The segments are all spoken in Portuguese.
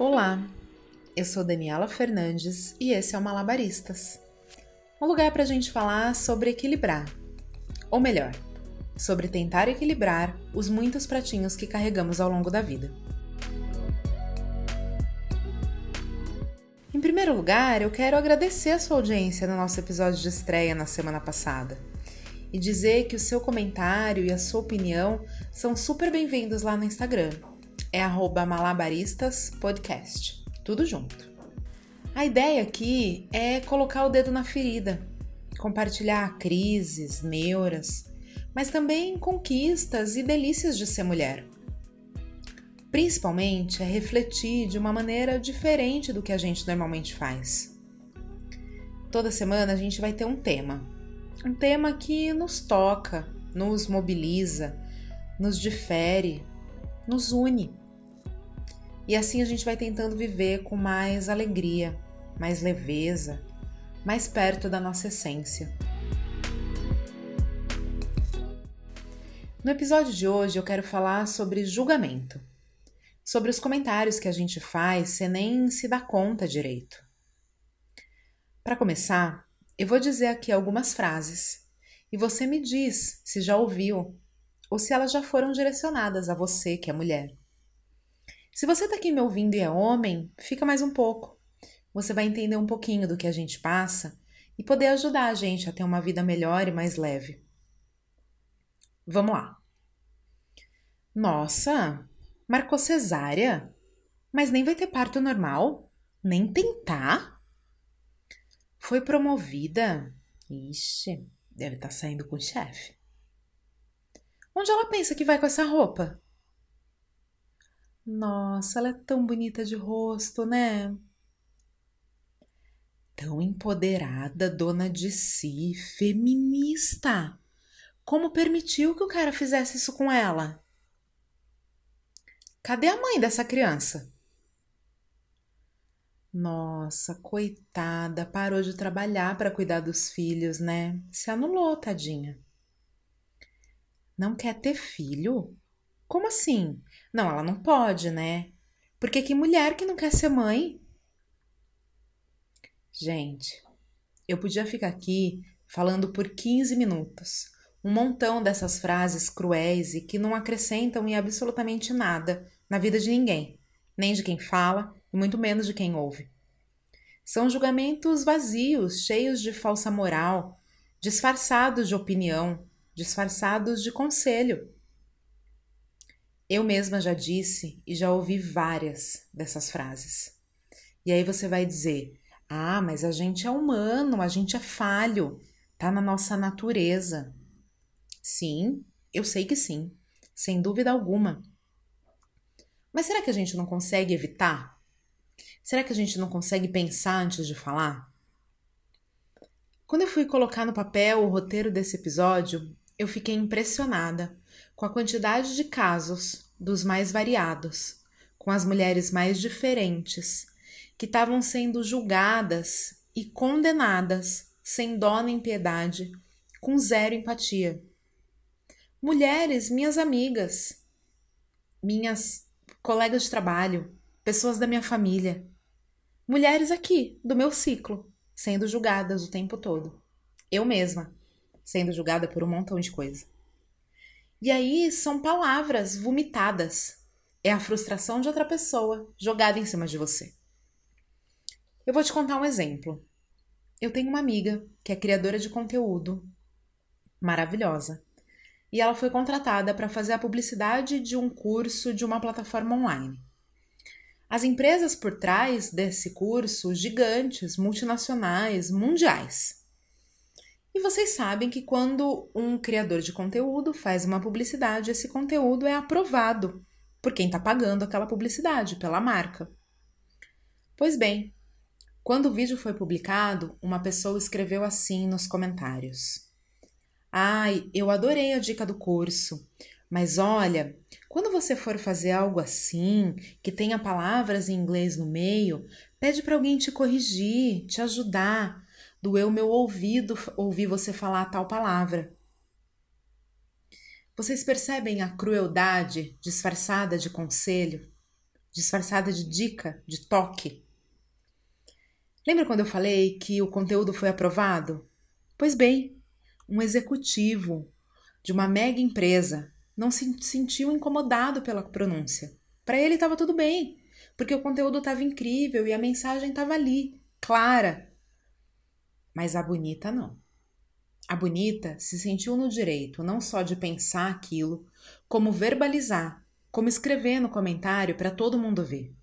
Olá, eu sou Daniela Fernandes e esse é o Malabaristas um lugar para a gente falar sobre equilibrar, ou melhor, sobre tentar equilibrar os muitos pratinhos que carregamos ao longo da vida. Em primeiro lugar, eu quero agradecer a sua audiência no nosso episódio de estreia na semana passada e dizer que o seu comentário e a sua opinião são super bem-vindos lá no Instagram. É malabaristaspodcast. Tudo junto. A ideia aqui é colocar o dedo na ferida, compartilhar crises, neuras, mas também conquistas e delícias de ser mulher. Principalmente é refletir de uma maneira diferente do que a gente normalmente faz. Toda semana a gente vai ter um tema. Um tema que nos toca, nos mobiliza, nos difere, nos une. E assim a gente vai tentando viver com mais alegria, mais leveza, mais perto da nossa essência. No episódio de hoje eu quero falar sobre julgamento, sobre os comentários que a gente faz sem nem se dar conta direito. Para começar, eu vou dizer aqui algumas frases e você me diz se já ouviu ou se elas já foram direcionadas a você que é mulher. Se você está aqui me ouvindo e é homem, fica mais um pouco. Você vai entender um pouquinho do que a gente passa e poder ajudar a gente a ter uma vida melhor e mais leve. Vamos lá. Nossa, marcou cesárea? Mas nem vai ter parto normal? Nem tentar? Foi promovida? Ixi, deve estar tá saindo com o chefe. Onde ela pensa que vai com essa roupa? Nossa, ela é tão bonita de rosto, né? Tão empoderada, dona de si, feminista. Como permitiu que o cara fizesse isso com ela? Cadê a mãe dessa criança? Nossa, coitada, parou de trabalhar para cuidar dos filhos, né? Se anulou, tadinha. Não quer ter filho? Como assim? Não, ela não pode, né? Porque que mulher que não quer ser mãe? Gente, eu podia ficar aqui falando por 15 minutos. Um montão dessas frases cruéis e que não acrescentam em absolutamente nada na vida de ninguém, nem de quem fala e muito menos de quem ouve. São julgamentos vazios, cheios de falsa moral, disfarçados de opinião, disfarçados de conselho. Eu mesma já disse e já ouvi várias dessas frases. E aí você vai dizer: ah, mas a gente é humano, a gente é falho, tá na nossa natureza. Sim, eu sei que sim, sem dúvida alguma. Mas será que a gente não consegue evitar? Será que a gente não consegue pensar antes de falar? Quando eu fui colocar no papel o roteiro desse episódio, eu fiquei impressionada com a quantidade de casos dos mais variados, com as mulheres mais diferentes, que estavam sendo julgadas e condenadas sem dó nem piedade, com zero empatia. Mulheres, minhas amigas, minhas colegas de trabalho, pessoas da minha família, mulheres aqui, do meu ciclo, sendo julgadas o tempo todo. Eu mesma, sendo julgada por um montão de coisa. E aí são palavras vomitadas. É a frustração de outra pessoa jogada em cima de você. Eu vou te contar um exemplo. Eu tenho uma amiga que é criadora de conteúdo maravilhosa. E ela foi contratada para fazer a publicidade de um curso de uma plataforma online. As empresas por trás desse curso, gigantes, multinacionais, mundiais. E vocês sabem que quando um criador de conteúdo faz uma publicidade, esse conteúdo é aprovado por quem está pagando aquela publicidade, pela marca. Pois bem, quando o vídeo foi publicado, uma pessoa escreveu assim nos comentários: Ai, eu adorei a dica do curso, mas olha, quando você for fazer algo assim, que tenha palavras em inglês no meio, pede para alguém te corrigir, te ajudar doeu meu ouvido ouvir você falar tal palavra. Vocês percebem a crueldade disfarçada de conselho? disfarçada de dica, de toque. Lembra quando eu falei que o conteúdo foi aprovado? Pois bem, um executivo de uma mega empresa não se sentiu incomodado pela pronúncia. Para ele estava tudo bem, porque o conteúdo estava incrível e a mensagem estava ali, clara. Mas a bonita não. A bonita se sentiu no direito não só de pensar aquilo, como verbalizar, como escrever no comentário para todo mundo ver.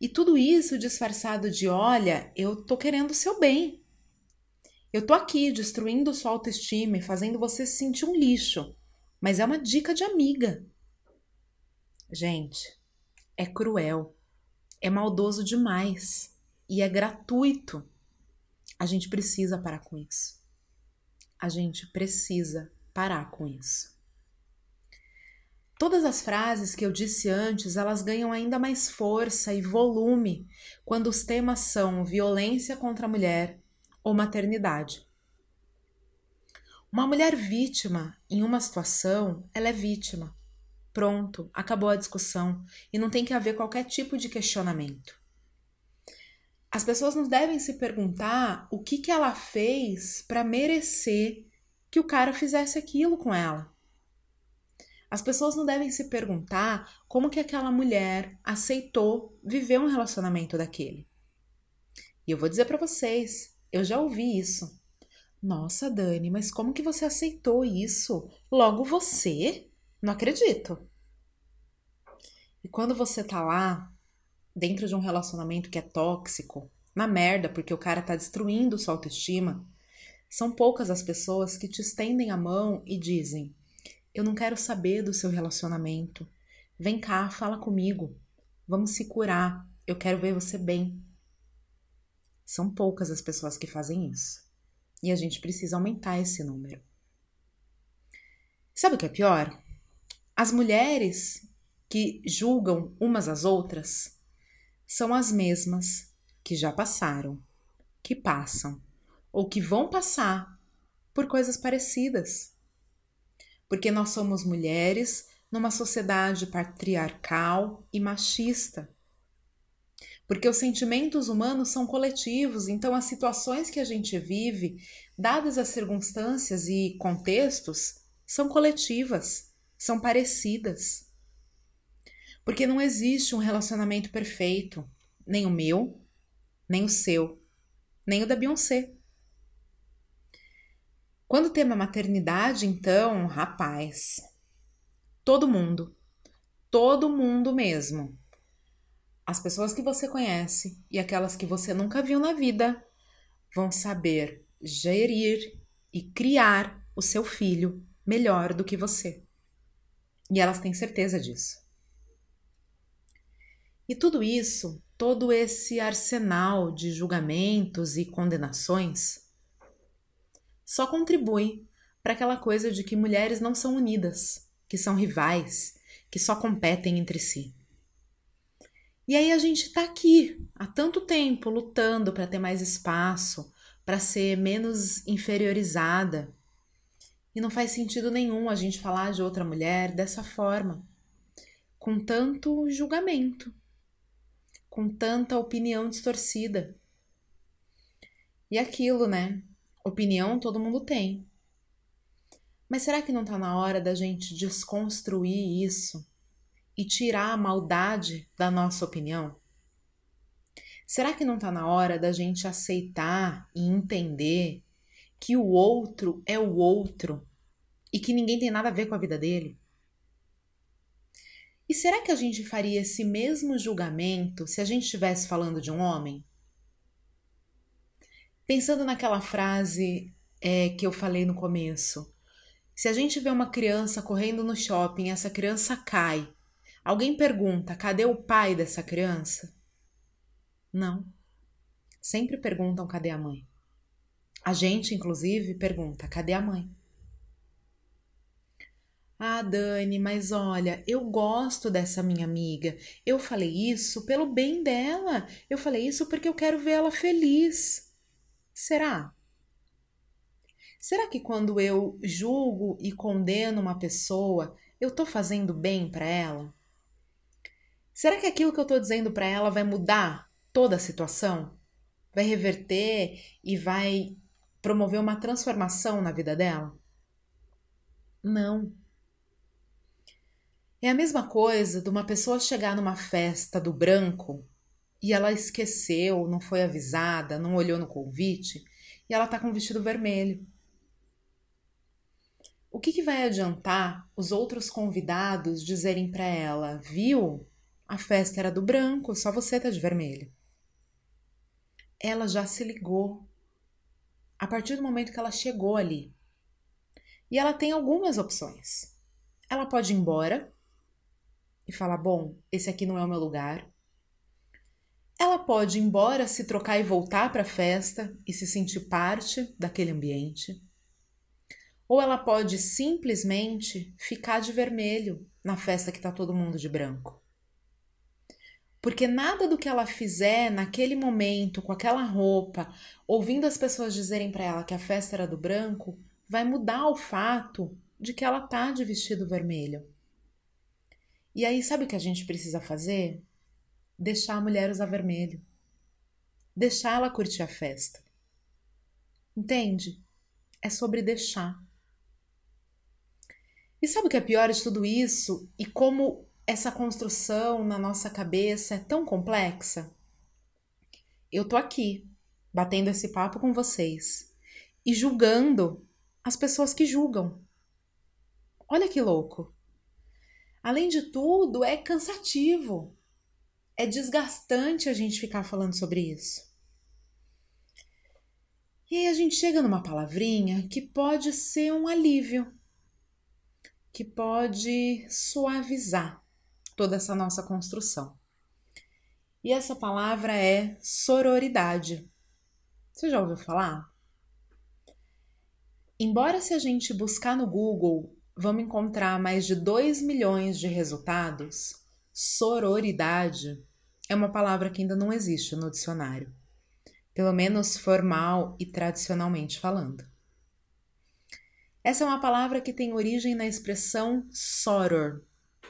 E tudo isso disfarçado de: olha, eu tô querendo o seu bem. Eu tô aqui destruindo sua autoestima e fazendo você se sentir um lixo, mas é uma dica de amiga. Gente, é cruel, é maldoso demais e é gratuito. A gente precisa parar com isso a gente precisa parar com isso. Todas as frases que eu disse antes, elas ganham ainda mais força e volume quando os temas são violência contra a mulher ou maternidade. Uma mulher vítima em uma situação, ela é vítima. Pronto, acabou a discussão e não tem que haver qualquer tipo de questionamento. As pessoas não devem se perguntar o que, que ela fez para merecer que o cara fizesse aquilo com ela. As pessoas não devem se perguntar como que aquela mulher aceitou viver um relacionamento daquele. E eu vou dizer para vocês, eu já ouvi isso. Nossa, Dani, mas como que você aceitou isso? Logo você? Não acredito. E quando você tá lá dentro de um relacionamento que é tóxico, na merda, porque o cara tá destruindo sua autoestima, são poucas as pessoas que te estendem a mão e dizem: Eu não quero saber do seu relacionamento. Vem cá, fala comigo. Vamos se curar. Eu quero ver você bem. São poucas as pessoas que fazem isso. E a gente precisa aumentar esse número. Sabe o que é pior? As mulheres que julgam umas às outras são as mesmas que já passaram, que passam ou que vão passar por coisas parecidas. Porque nós somos mulheres numa sociedade patriarcal e machista. Porque os sentimentos humanos são coletivos, então as situações que a gente vive, dadas as circunstâncias e contextos, são coletivas, são parecidas. Porque não existe um relacionamento perfeito, nem o meu, nem o seu, nem o da Beyoncé. Quando o tema maternidade, então, rapaz, todo mundo, todo mundo mesmo. As pessoas que você conhece e aquelas que você nunca viu na vida vão saber gerir e criar o seu filho melhor do que você. E elas têm certeza disso. E tudo isso, todo esse arsenal de julgamentos e condenações, só contribui para aquela coisa de que mulheres não são unidas, que são rivais, que só competem entre si. E aí a gente está aqui há tanto tempo lutando para ter mais espaço, para ser menos inferiorizada. E não faz sentido nenhum a gente falar de outra mulher dessa forma, com tanto julgamento, com tanta opinião distorcida. E aquilo, né? Opinião todo mundo tem. Mas será que não está na hora da gente desconstruir isso e tirar a maldade da nossa opinião? Será que não está na hora da gente aceitar e entender que o outro é o outro e que ninguém tem nada a ver com a vida dele? E será que a gente faria esse mesmo julgamento se a gente estivesse falando de um homem? Pensando naquela frase é, que eu falei no começo, se a gente vê uma criança correndo no shopping, essa criança cai, alguém pergunta: cadê o pai dessa criança? Não. Sempre perguntam: cadê a mãe? A gente, inclusive, pergunta: cadê a mãe? Ah, Dani, mas olha, eu gosto dessa minha amiga. Eu falei isso pelo bem dela. Eu falei isso porque eu quero ver ela feliz. Será? Será que quando eu julgo e condeno uma pessoa, eu estou fazendo bem para ela? Será que aquilo que eu estou dizendo para ela vai mudar toda a situação? Vai reverter e vai promover uma transformação na vida dela? Não. É a mesma coisa de uma pessoa chegar numa festa do branco e ela esqueceu, não foi avisada, não olhou no convite e ela tá com um vestido vermelho. O que, que vai adiantar os outros convidados dizerem para ela, viu? A festa era do branco, só você tá de vermelho. Ela já se ligou. A partir do momento que ela chegou ali. E ela tem algumas opções. Ela pode ir embora e falar: bom, esse aqui não é o meu lugar. Ela pode embora, se trocar e voltar para a festa e se sentir parte daquele ambiente. Ou ela pode simplesmente ficar de vermelho na festa que está todo mundo de branco. Porque nada do que ela fizer naquele momento, com aquela roupa, ouvindo as pessoas dizerem para ela que a festa era do branco, vai mudar o fato de que ela tá de vestido vermelho. E aí, sabe o que a gente precisa fazer? Deixar a mulher usar vermelho. Deixar ela curtir a festa. Entende? É sobre deixar. E sabe o que é pior de tudo isso? E como essa construção na nossa cabeça é tão complexa? Eu tô aqui, batendo esse papo com vocês e julgando as pessoas que julgam. Olha que louco. Além de tudo, é cansativo. É desgastante a gente ficar falando sobre isso. E aí a gente chega numa palavrinha que pode ser um alívio, que pode suavizar toda essa nossa construção. E essa palavra é sororidade. Você já ouviu falar? Embora se a gente buscar no Google vamos encontrar mais de 2 milhões de resultados, sororidade é uma palavra que ainda não existe no dicionário, pelo menos formal e tradicionalmente falando. Essa é uma palavra que tem origem na expressão soror,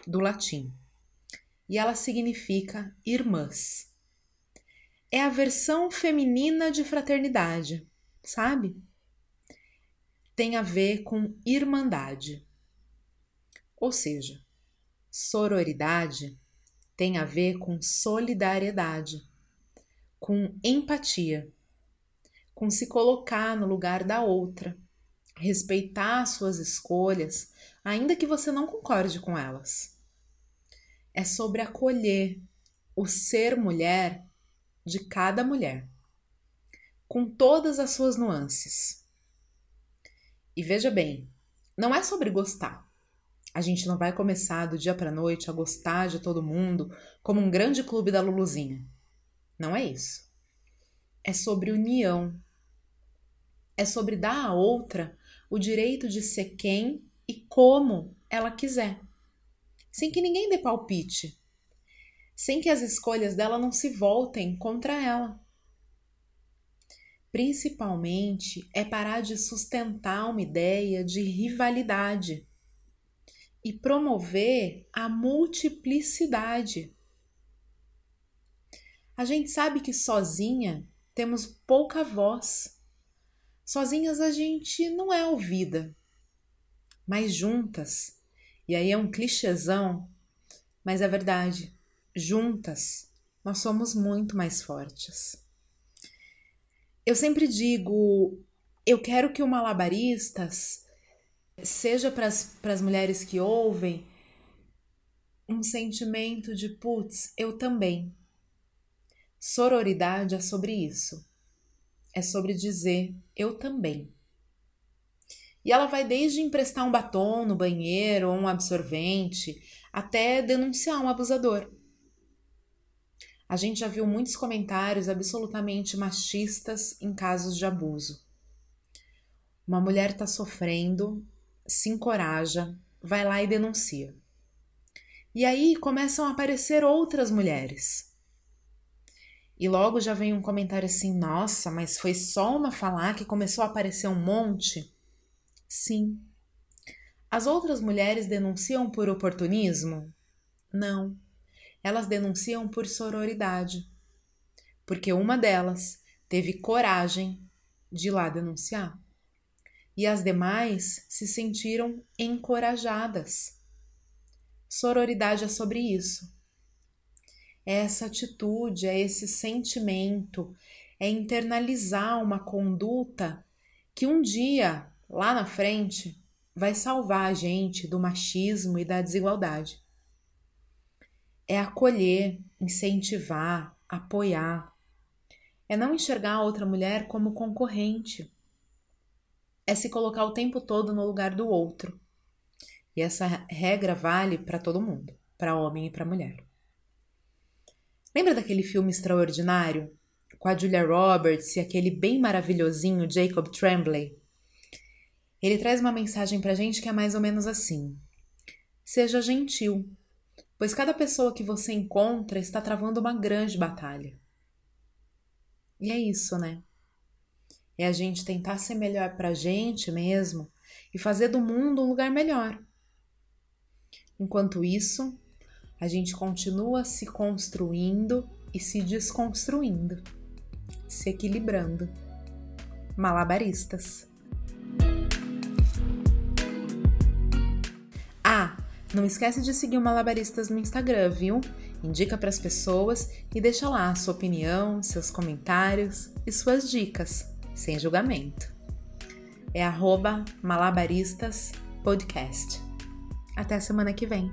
do latim, e ela significa irmãs. É a versão feminina de fraternidade, sabe? Tem a ver com irmandade. Ou seja, sororidade tem a ver com solidariedade, com empatia, com se colocar no lugar da outra, respeitar suas escolhas, ainda que você não concorde com elas. É sobre acolher o ser mulher de cada mulher, com todas as suas nuances. E veja bem, não é sobre gostar. A gente não vai começar do dia para noite a gostar de todo mundo como um grande clube da Luluzinha. Não é isso. É sobre união. É sobre dar à outra o direito de ser quem e como ela quiser, sem que ninguém dê palpite, sem que as escolhas dela não se voltem contra ela. Principalmente é parar de sustentar uma ideia de rivalidade e promover a multiplicidade. A gente sabe que sozinha temos pouca voz. Sozinhas a gente não é ouvida, mas juntas, e aí é um clichêzão, mas é verdade, juntas nós somos muito mais fortes. Eu sempre digo, eu quero que o Malabaristas seja para as mulheres que ouvem, um sentimento de putz, eu também. Sororidade é sobre isso. É sobre dizer eu também. E ela vai desde emprestar um batom no banheiro ou um absorvente até denunciar um abusador. A gente já viu muitos comentários absolutamente machistas em casos de abuso. Uma mulher está sofrendo se encoraja, vai lá e denuncia. E aí começam a aparecer outras mulheres. E logo já vem um comentário assim: nossa, mas foi só uma falar que começou a aparecer um monte? Sim. As outras mulheres denunciam por oportunismo? Não. elas denunciam por sororidade, porque uma delas teve coragem de ir lá denunciar. E as demais se sentiram encorajadas. Sororidade é sobre isso. É essa atitude, é esse sentimento, é internalizar uma conduta que um dia, lá na frente, vai salvar a gente do machismo e da desigualdade. É acolher, incentivar, apoiar. É não enxergar a outra mulher como concorrente. É se colocar o tempo todo no lugar do outro. E essa regra vale para todo mundo, para homem e para mulher. Lembra daquele filme extraordinário com a Julia Roberts e aquele bem maravilhosinho Jacob Tremblay? Ele traz uma mensagem pra gente que é mais ou menos assim: Seja gentil, pois cada pessoa que você encontra está travando uma grande batalha. E é isso, né? É a gente tentar ser melhor pra gente mesmo e fazer do mundo um lugar melhor. Enquanto isso, a gente continua se construindo e se desconstruindo, se equilibrando. Malabaristas. Ah, não esquece de seguir o Malabaristas no Instagram, viu? Indica para as pessoas e deixa lá a sua opinião, seus comentários e suas dicas, sem julgamento. É arroba malabaristas podcast. Até semana que vem.